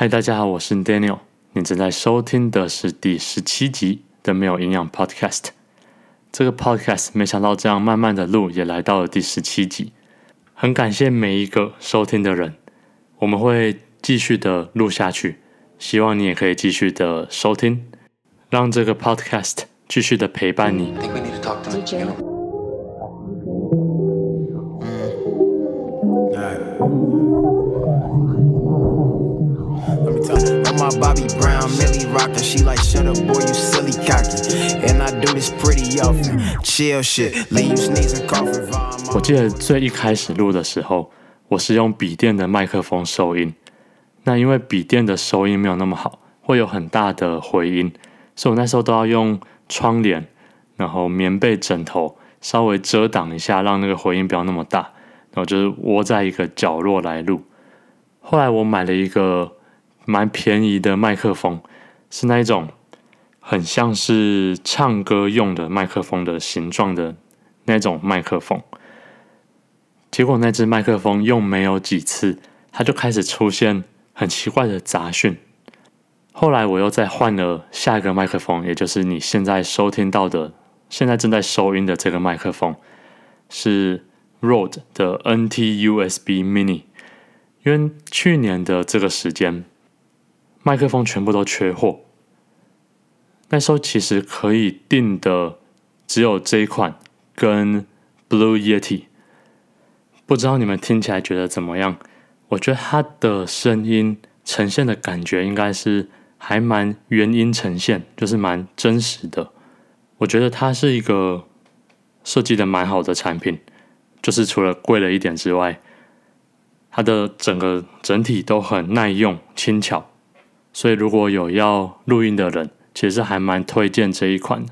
嗨，大家好，我是 Daniel。你正在收听的是第十七集的没有营养 Podcast。这个 Podcast 没想到这样慢慢的录，也来到了第十七集。很感谢每一个收听的人，我们会继续的录下去。希望你也可以继续的收听，让这个 Podcast 继续的陪伴你。我记得最一开始录的时候，我是用笔电的麦克风收音。那因为笔电的收音没有那么好，会有很大的回音，所以我那时候都要用窗帘，然后棉被、枕头稍微遮挡一下，让那个回音不要那么大。然后就是窝在一个角落来录。后来我买了一个蛮便宜的麦克风，是那一种很像是唱歌用的麦克风的形状的那种麦克风。结果那只麦克风用没有几次，它就开始出现很奇怪的杂讯。后来我又再换了下一个麦克风，也就是你现在收听到的、现在正在收音的这个麦克风，是 Rode 的 NT USB Mini。因为去年的这个时间，麦克风全部都缺货，那时候其实可以订的只有这一款跟 Blue Yeti。不知道你们听起来觉得怎么样？我觉得它的声音呈现的感觉应该是还蛮原音呈现，就是蛮真实的。我觉得它是一个设计的蛮好的产品，就是除了贵了一点之外。它的整个整体都很耐用、轻巧，所以如果有要录音的人，其实还蛮推荐这一款。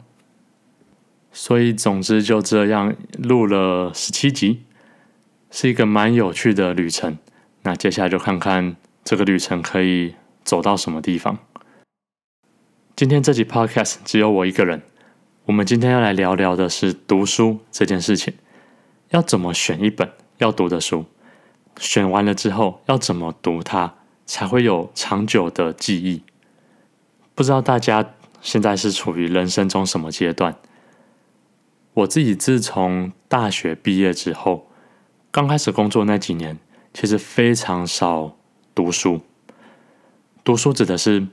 所以总之就这样录了十七集，是一个蛮有趣的旅程。那接下来就看看这个旅程可以走到什么地方。今天这集 Podcast 只有我一个人，我们今天要来聊聊的是读书这件事情，要怎么选一本要读的书。选完了之后要怎么读它才会有长久的记忆？不知道大家现在是处于人生中什么阶段？我自己自从大学毕业之后，刚开始工作那几年，其实非常少读书。读书指的是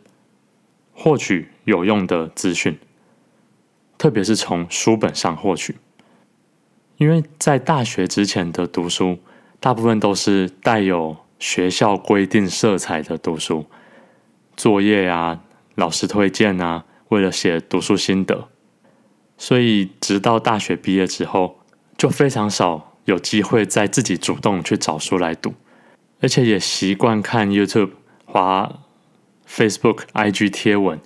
获取有用的资讯，特别是从书本上获取，因为在大学之前的读书。大部分都是带有学校规定色彩的读书。作业啊，老师推荐啊，为了写读书心得，所以直到大学毕业之后，就非常少有机会再自己主动去找书来读，而且也习惯看 YouTube、滑 Facebook、IG 贴文，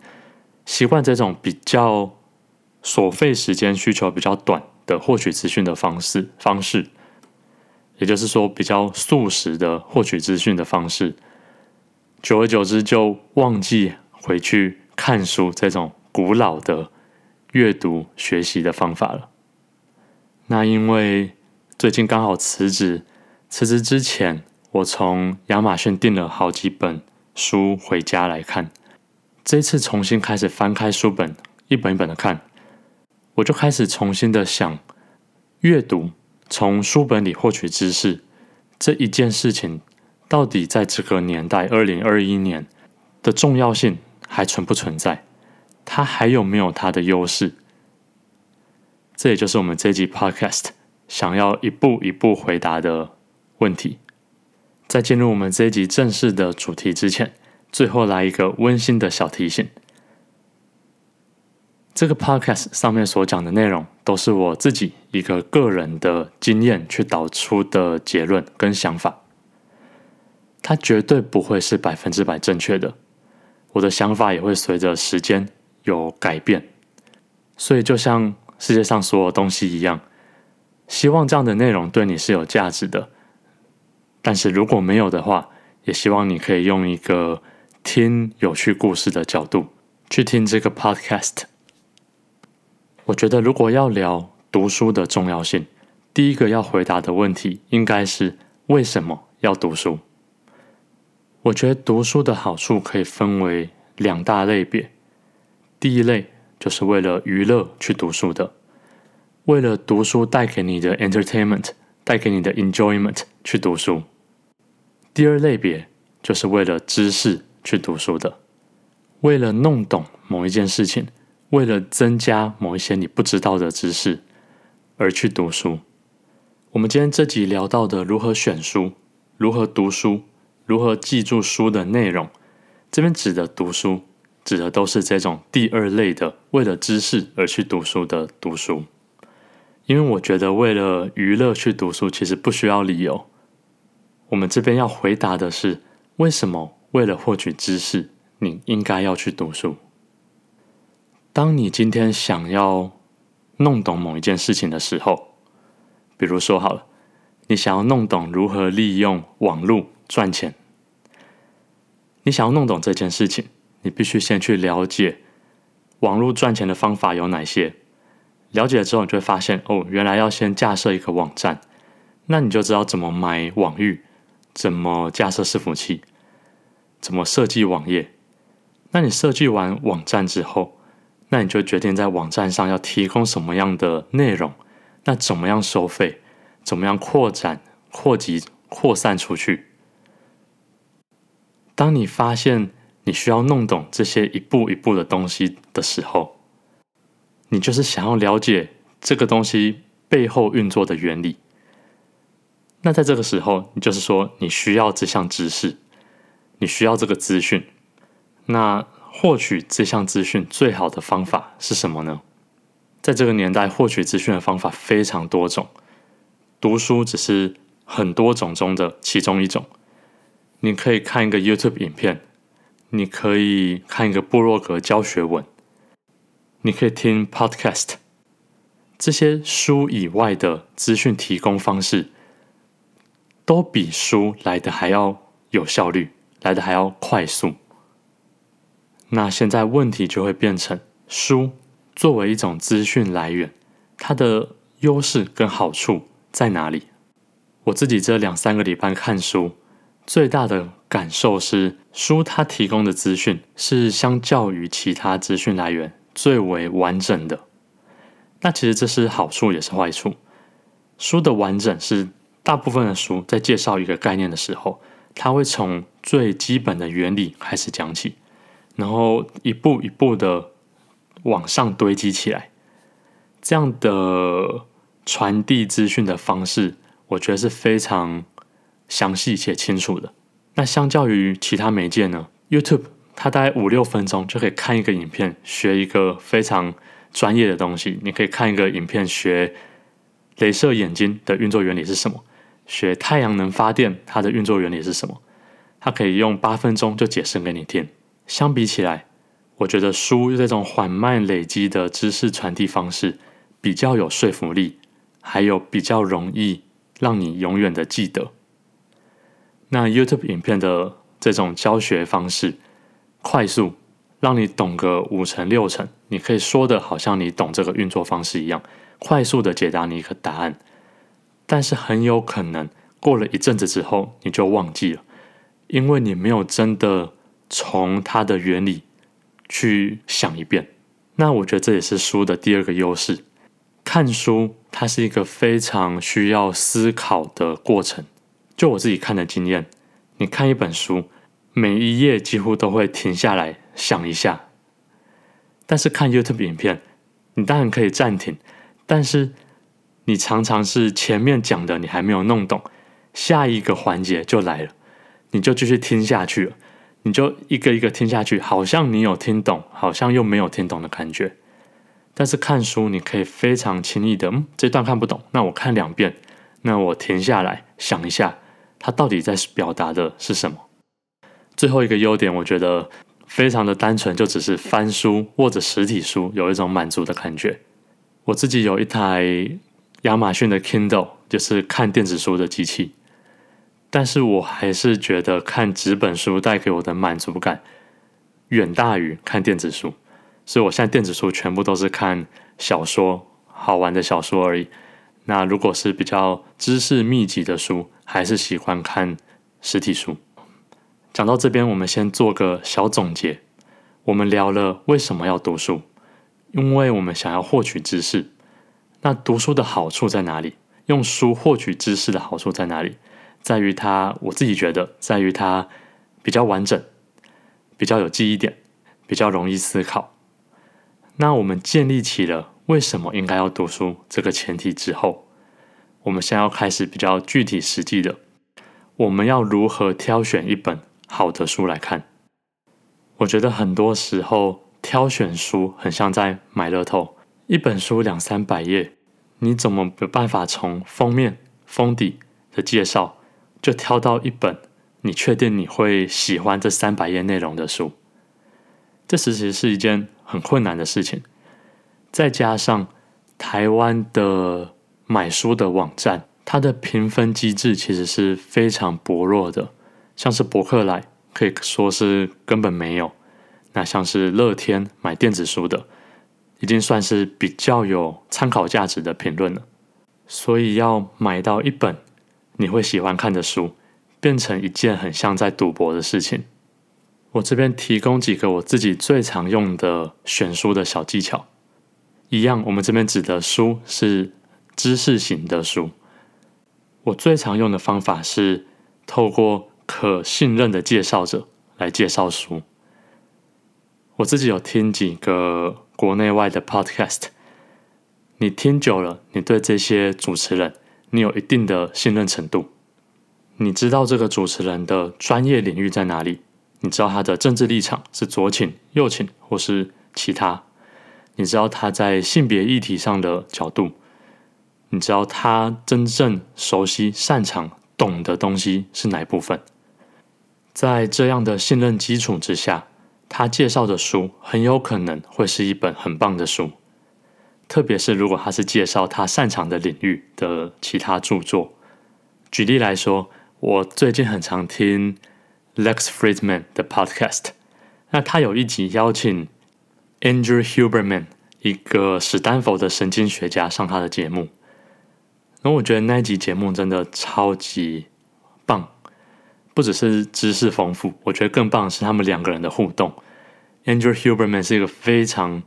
习惯这种比较所费时间需求比较短的获取资讯的方式方式。也就是说，比较速食的获取资讯的方式，久而久之就忘记回去看书这种古老的阅读学习的方法了。那因为最近刚好辞职，辞职之前我从亚马逊订了好几本书回家来看。这次重新开始翻开书本，一本一本的看，我就开始重新的想阅读。从书本里获取知识这一件事情，到底在这个年代，二零二一年的重要性还存不存在？它还有没有它的优势？这也就是我们这集 Podcast 想要一步一步回答的问题。在进入我们这集正式的主题之前，最后来一个温馨的小提醒。这个 podcast 上面所讲的内容，都是我自己一个个人的经验去导出的结论跟想法，它绝对不会是百分之百正确的。我的想法也会随着时间有改变，所以就像世界上所有东西一样，希望这样的内容对你是有价值的。但是如果没有的话，也希望你可以用一个听有趣故事的角度去听这个 podcast。我觉得，如果要聊读书的重要性，第一个要回答的问题应该是为什么要读书？我觉得读书的好处可以分为两大类别。第一类就是为了娱乐去读书的，为了读书带给你的 entertainment，带给你的 enjoyment 去读书。第二类别就是为了知识去读书的，为了弄懂某一件事情，为了增加某一些你不知道的知识而去读书。我们今天这集聊到的如何选书、如何读书。如何记住书的内容？这边指的读书，指的都是这种第二类的，为了知识而去读书的读书。因为我觉得，为了娱乐去读书，其实不需要理由。我们这边要回答的是，为什么为了获取知识，你应该要去读书？当你今天想要弄懂某一件事情的时候，比如说好了，你想要弄懂如何利用网络。赚钱，你想要弄懂这件事情，你必须先去了解网络赚钱的方法有哪些。了解了之后，你就会发现，哦，原来要先架设一个网站，那你就知道怎么买网域，怎么架设伺服器，怎么设计网页。那你设计完网站之后，那你就决定在网站上要提供什么样的内容，那怎么样收费，怎么样扩展、扩及、扩散出去。当你发现你需要弄懂这些一步一步的东西的时候，你就是想要了解这个东西背后运作的原理。那在这个时候，你就是说你需要这项知识，你需要这个资讯。那获取这项资讯最好的方法是什么呢？在这个年代，获取资讯的方法非常多种，读书只是很多种中的其中一种。你可以看一个 YouTube 影片，你可以看一个布洛格教学文，你可以听 Podcast，这些书以外的资讯提供方式，都比书来的还要有效率，来的还要快速。那现在问题就会变成，书作为一种资讯来源，它的优势跟好处在哪里？我自己这两三个礼拜看书。最大的感受是，书它提供的资讯是相较于其他资讯来源最为完整的。那其实这是好处也是坏处。书的完整是大部分的书在介绍一个概念的时候，它会从最基本的原理开始讲起，然后一步一步的往上堆积起来。这样的传递资讯的方式，我觉得是非常。详细且清楚的。那相较于其他媒介呢？YouTube 它大概五六分钟就可以看一个影片，学一个非常专业的东西。你可以看一个影片，学镭射眼睛的运作原理是什么，学太阳能发电它的运作原理是什么。它可以用八分钟就解释给你听。相比起来，我觉得书这种缓慢累积的知识传递方式比较有说服力，还有比较容易让你永远的记得。那 YouTube 影片的这种教学方式，快速让你懂个五成六成，你可以说的好像你懂这个运作方式一样，快速的解答你一个答案。但是很有可能过了一阵子之后，你就忘记了，因为你没有真的从它的原理去想一遍。那我觉得这也是书的第二个优势，看书它是一个非常需要思考的过程。就我自己看的经验，你看一本书，每一页几乎都会停下来想一下。但是看 YouTube 影片，你当然可以暂停，但是你常常是前面讲的你还没有弄懂，下一个环节就来了，你就继续听下去了，你就一个一个听下去，好像你有听懂，好像又没有听懂的感觉。但是看书，你可以非常轻易的，嗯，这段看不懂，那我看两遍，那我停下来想一下。它到底在表达的是什么？最后一个优点，我觉得非常的单纯，就只是翻书或者实体书有一种满足的感觉。我自己有一台亚马逊的 Kindle，就是看电子书的机器，但是我还是觉得看纸本书带给我的满足感远大于看电子书，所以我现在电子书全部都是看小说，好玩的小说而已。那如果是比较知识密集的书，还是喜欢看实体书。讲到这边，我们先做个小总结。我们聊了为什么要读书，因为我们想要获取知识。那读书的好处在哪里？用书获取知识的好处在哪里？在于它，我自己觉得，在于它比较完整，比较有记忆点，比较容易思考。那我们建立起了为什么应该要读书这个前提之后，我们现在要开始比较具体实际的，我们要如何挑选一本好的书来看？我觉得很多时候挑选书很像在买乐透，一本书两三百页，你怎么有办法从封面、封底的介绍就挑到一本你确定你会喜欢这三百页内容的书？这其实是一件很困难的事情。再加上台湾的买书的网站，它的评分机制其实是非常薄弱的，像是博客来。可以说是根本没有。那像是乐天买电子书的，已经算是比较有参考价值的评论了。所以要买到一本你会喜欢看的书，变成一件很像在赌博的事情。我这边提供几个我自己最常用的选书的小技巧。一样，我们这边指的书是知识型的书。我最常用的方法是透过可信任的介绍者来介绍书。我自己有听几个国内外的 podcast，你听久了，你对这些主持人，你有一定的信任程度，你知道这个主持人的专业领域在哪里，你知道他的政治立场是左倾、右倾或是其他，你知道他在性别议题上的角度，你知道他真正熟悉、擅长、懂的东西是哪一部分。在这样的信任基础之下，他介绍的书很有可能会是一本很棒的书。特别是如果他是介绍他擅长的领域的其他著作。举例来说，我最近很常听 Lex Friedman 的 podcast，那他有一集邀请 Andrew Huberman，一个史丹佛的神经学家上他的节目。那我觉得那集节目真的超级棒。不只是知识丰富，我觉得更棒的是他们两个人的互动。Andrew Huberman 是一个非常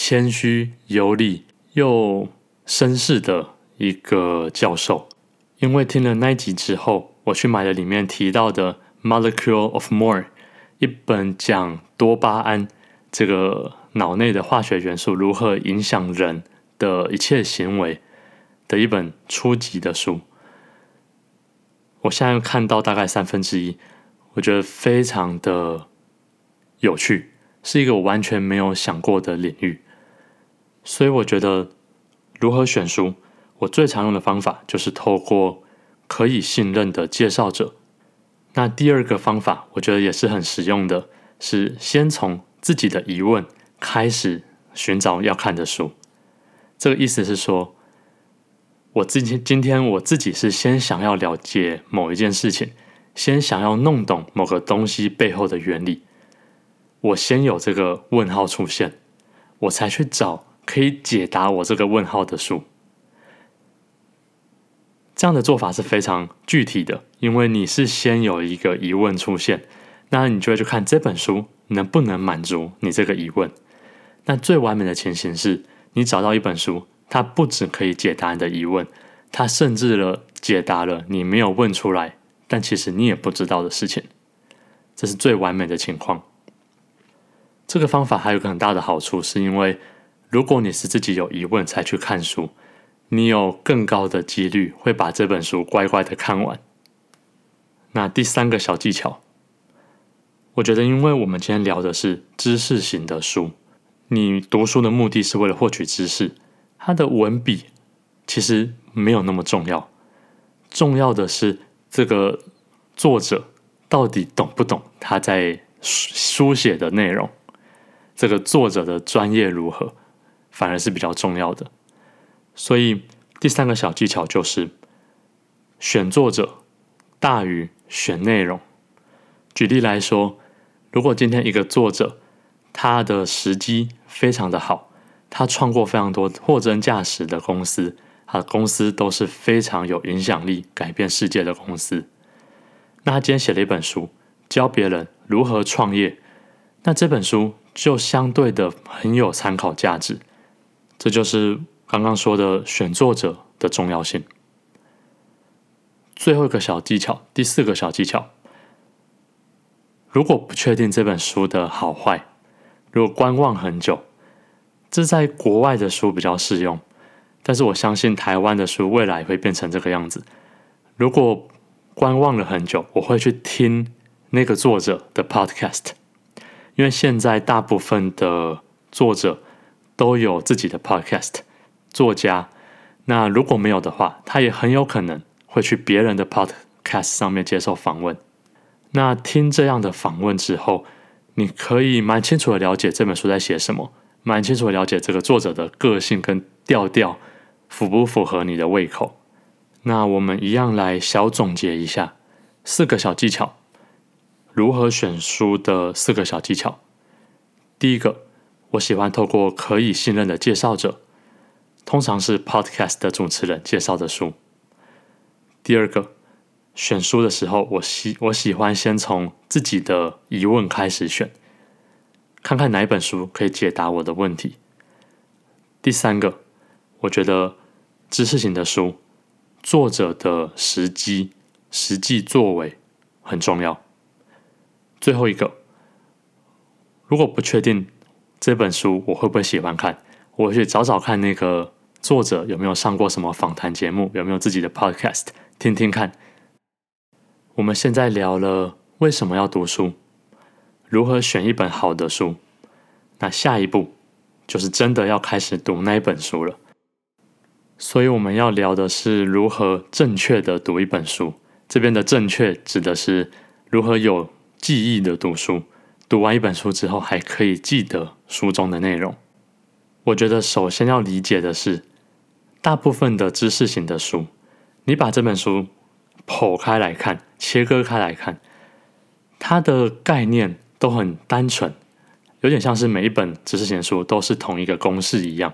谦虚、有礼又绅士的一个教授。因为听了那一集之后，我去买了里面提到的《Molecule of More》，一本讲多巴胺这个脑内的化学元素如何影响人的一切行为的一本初级的书。我现在看到大概三分之一，我觉得非常的有趣，是一个我完全没有想过的领域。所以我觉得如何选书，我最常用的方法就是透过可以信任的介绍者。那第二个方法，我觉得也是很实用的，是先从自己的疑问开始寻找要看的书。这个意思是说。我自己今天我自己是先想要了解某一件事情，先想要弄懂某个东西背后的原理，我先有这个问号出现，我才去找可以解答我这个问号的书。这样的做法是非常具体的，因为你是先有一个疑问出现，那你就会去看这本书能不能满足你这个疑问。那最完美的情形是你找到一本书。它不只可以解答你的疑问，它甚至了解答了你没有问出来，但其实你也不知道的事情。这是最完美的情况。这个方法还有个很大的好处，是因为如果你是自己有疑问才去看书，你有更高的几率会把这本书乖乖的看完。那第三个小技巧，我觉得，因为我们今天聊的是知识型的书，你读书的目的是为了获取知识。它的文笔其实没有那么重要，重要的是这个作者到底懂不懂他在书书写的内容，这个作者的专业如何，反而是比较重要的。所以第三个小技巧就是选作者大于选内容。举例来说，如果今天一个作者他的时机非常的好。他创过非常多货真价实的公司，他的公司都是非常有影响力、改变世界的公司。那他今天写了一本书，教别人如何创业，那这本书就相对的很有参考价值。这就是刚刚说的选作者的重要性。最后一个小技巧，第四个小技巧，如果不确定这本书的好坏，如果观望很久，这在国外的书比较适用，但是我相信台湾的书未来会变成这个样子。如果观望了很久，我会去听那个作者的 podcast，因为现在大部分的作者都有自己的 podcast。作家，那如果没有的话，他也很有可能会去别人的 podcast 上面接受访问。那听这样的访问之后，你可以蛮清楚的了解这本书在写什么，蛮清楚的了解这个作者的个性跟调调符不符合你的胃口。那我们一样来小总结一下四个小技巧，如何选书的四个小技巧。第一个，我喜欢透过可以信任的介绍者，通常是 podcast 的主持人介绍的书。第二个，选书的时候，我喜我喜欢先从自己的疑问开始选，看看哪一本书可以解答我的问题。第三个，我觉得知识型的书。作者的时机、实际作为很重要。最后一个，如果不确定这本书我会不会喜欢看，我去找找看那个作者有没有上过什么访谈节目，有没有自己的 podcast，听听看。我们现在聊了为什么要读书，如何选一本好的书，那下一步就是真的要开始读那一本书了。所以我们要聊的是如何正确的读一本书。这边的正确指的是如何有记忆的读书，读完一本书之后还可以记得书中的内容。我觉得首先要理解的是，大部分的知识型的书，你把这本书剖开来看，切割开来看，它的概念都很单纯，有点像是每一本知识型书都是同一个公式一样。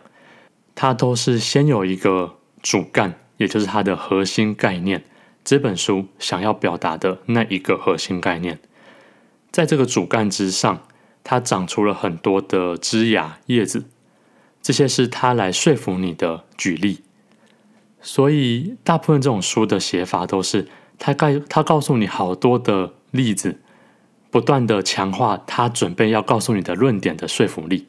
它都是先有一个主干，也就是它的核心概念。这本书想要表达的那一个核心概念，在这个主干之上，它长出了很多的枝芽、叶子，这些是它来说服你的举例。所以，大部分这种书的写法都是，它告它告诉你好多的例子，不断的强化它准备要告诉你的论点的说服力。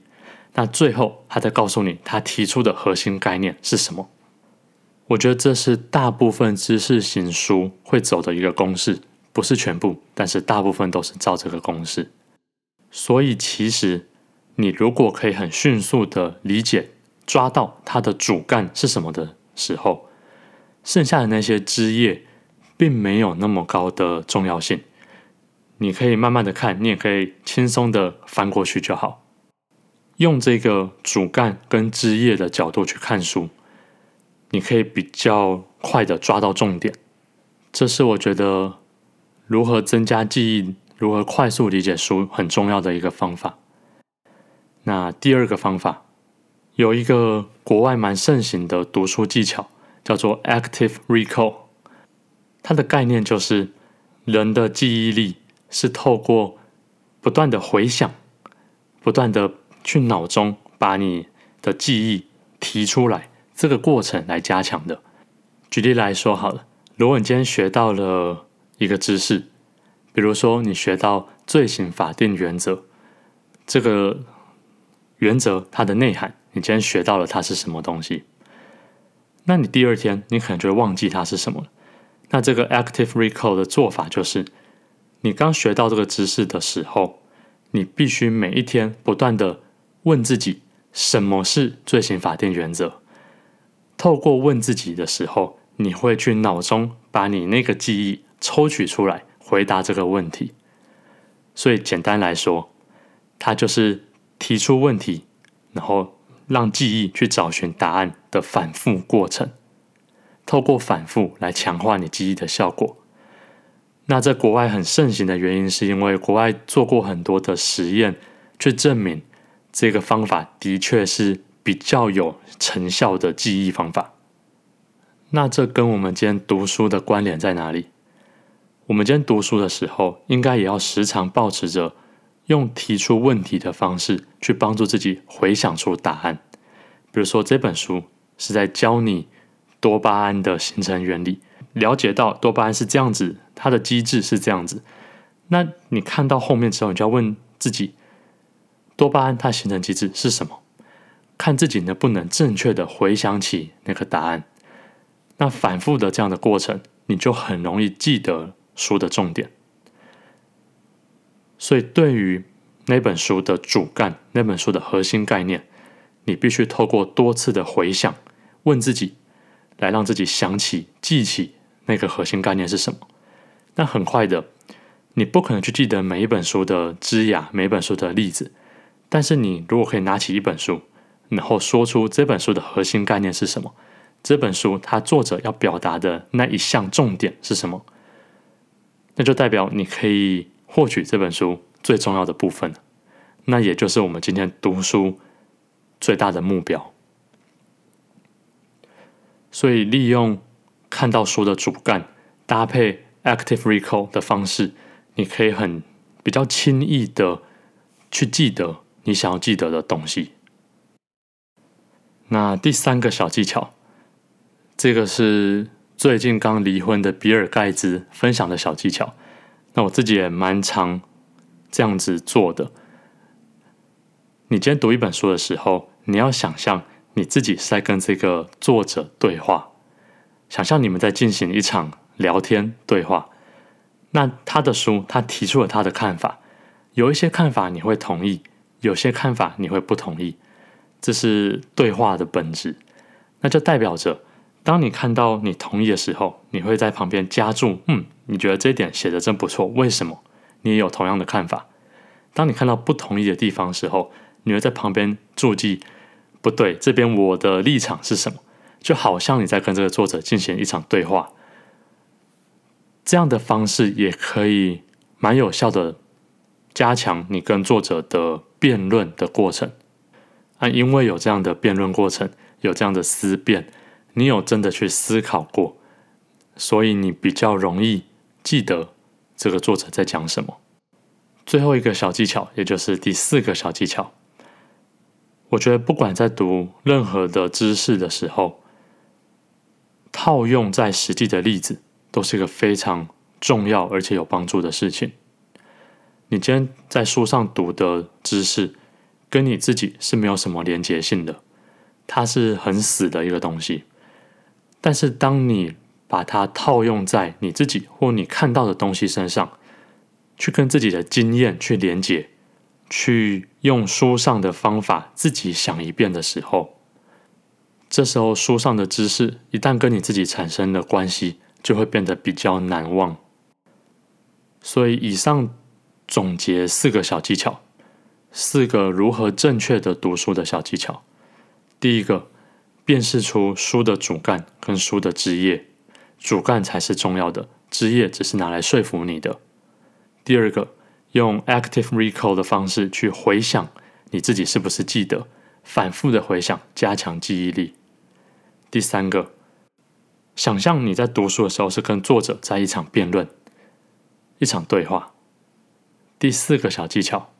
那最后，他再告诉你他提出的核心概念是什么？我觉得这是大部分知识型书会走的一个公式，不是全部，但是大部分都是照这个公式。所以，其实你如果可以很迅速的理解、抓到它的主干是什么的时候，剩下的那些枝叶并没有那么高的重要性。你可以慢慢的看，你也可以轻松的翻过去就好。用这个主干跟枝叶的角度去看书，你可以比较快的抓到重点。这是我觉得如何增加记忆、如何快速理解书很重要的一个方法。那第二个方法，有一个国外蛮盛行的读书技巧，叫做 Active Recall。它的概念就是人的记忆力是透过不断的回想、不断的。去脑中把你的记忆提出来，这个过程来加强的。举例来说好了，如果你今天学到了一个知识，比如说你学到罪行法定原则，这个原则它的内涵，你今天学到了它是什么东西，那你第二天你可能就会忘记它是什么。那这个 active recall 的做法就是，你刚学到这个知识的时候，你必须每一天不断的。问自己什么是罪行法定原则？透过问自己的时候，你会去脑中把你那个记忆抽取出来，回答这个问题。所以简单来说，它就是提出问题，然后让记忆去找寻答案的反复过程。透过反复来强化你记忆的效果。那在国外很盛行的原因，是因为国外做过很多的实验，去证明。这个方法的确是比较有成效的记忆方法。那这跟我们今天读书的关联在哪里？我们今天读书的时候，应该也要时常保持着用提出问题的方式去帮助自己回想出答案。比如说，这本书是在教你多巴胺的形成原理，了解到多巴胺是这样子，它的机制是这样子。那你看到后面之后，你就要问自己，多巴胺它形成机制是什么？看自己能不能正确的回想起那个答案。那反复的这样的过程，你就很容易记得书的重点。所以，对于那本书的主干、那本书的核心概念，你必须透过多次的回想，问自己，来让自己想起、记起那个核心概念是什么。那很快的，你不可能去记得每一本书的枝芽、每本书的例子，但是你如果可以拿起一本书，然后说出这本书的核心概念是什么。这本书它作者要表达的那一项重点是什么？那就代表你可以获取这本书最重要的部分，那也就是我们今天读书最大的目标。所以利用看到书的主干搭配 active recall 的方式，你可以很比较轻易的去记得你想要记得的东西。那第三个小技巧。这个是最近刚离婚的比尔盖茨分享的小技巧，那我自己也蛮常这样子做的。你今天读一本书的时候，你要想象你自己是在跟这个作者对话，想象你们在进行一场聊天对话。那他的书，他提出了他的看法，有一些看法你会同意，有些看法你会不同意，这是对话的本质。那就代表着。当你看到你同意的时候，你会在旁边加注，嗯，你觉得这一点写的真不错，为什么？你也有同样的看法。当你看到不同意的地方时候，你会在旁边注记，不对，这边我的立场是什么？就好像你在跟这个作者进行一场对话，这样的方式也可以蛮有效的加强你跟作者的辩论的过程。啊，因为有这样的辩论过程，有这样的思辨。你有真的去思考过，所以你比较容易记得这个作者在讲什么。最后一个小技巧，也就是第四个小技巧，我觉得不管在读任何的知识的时候，套用在实际的例子，都是一个非常重要而且有帮助的事情。你今天在书上读的知识，跟你自己是没有什么连结性的，它是很死的一个东西。但是，当你把它套用在你自己或你看到的东西身上，去跟自己的经验去连接，去用书上的方法自己想一遍的时候，这时候书上的知识一旦跟你自己产生了关系，就会变得比较难忘。所以，以上总结四个小技巧，四个如何正确的读书的小技巧。第一个。辨识出书的主干跟书的枝叶，主干才是重要的，枝叶只是拿来说服你的。第二个，用 active recall 的方式去回想你自己是不是记得，反复的回想，加强记忆力。第三个，想象你在读书的时候是跟作者在一场辩论，一场对话。第四个小技巧，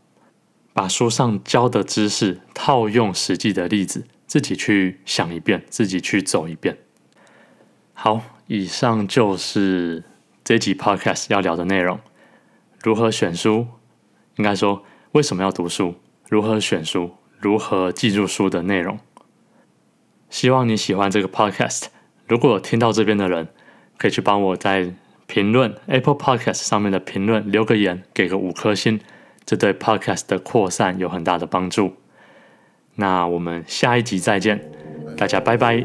把书上教的知识套用实际的例子。自己去想一遍，自己去走一遍。好，以上就是这集 Podcast 要聊的内容。如何选书？应该说，为什么要读书？如何选书？如何记住书的内容？希望你喜欢这个 Podcast。如果有听到这边的人，可以去帮我在评论 Apple Podcast 上面的评论留个言，给个五颗星，这对 Podcast 的扩散有很大的帮助。那我们下一集再见，大家拜拜。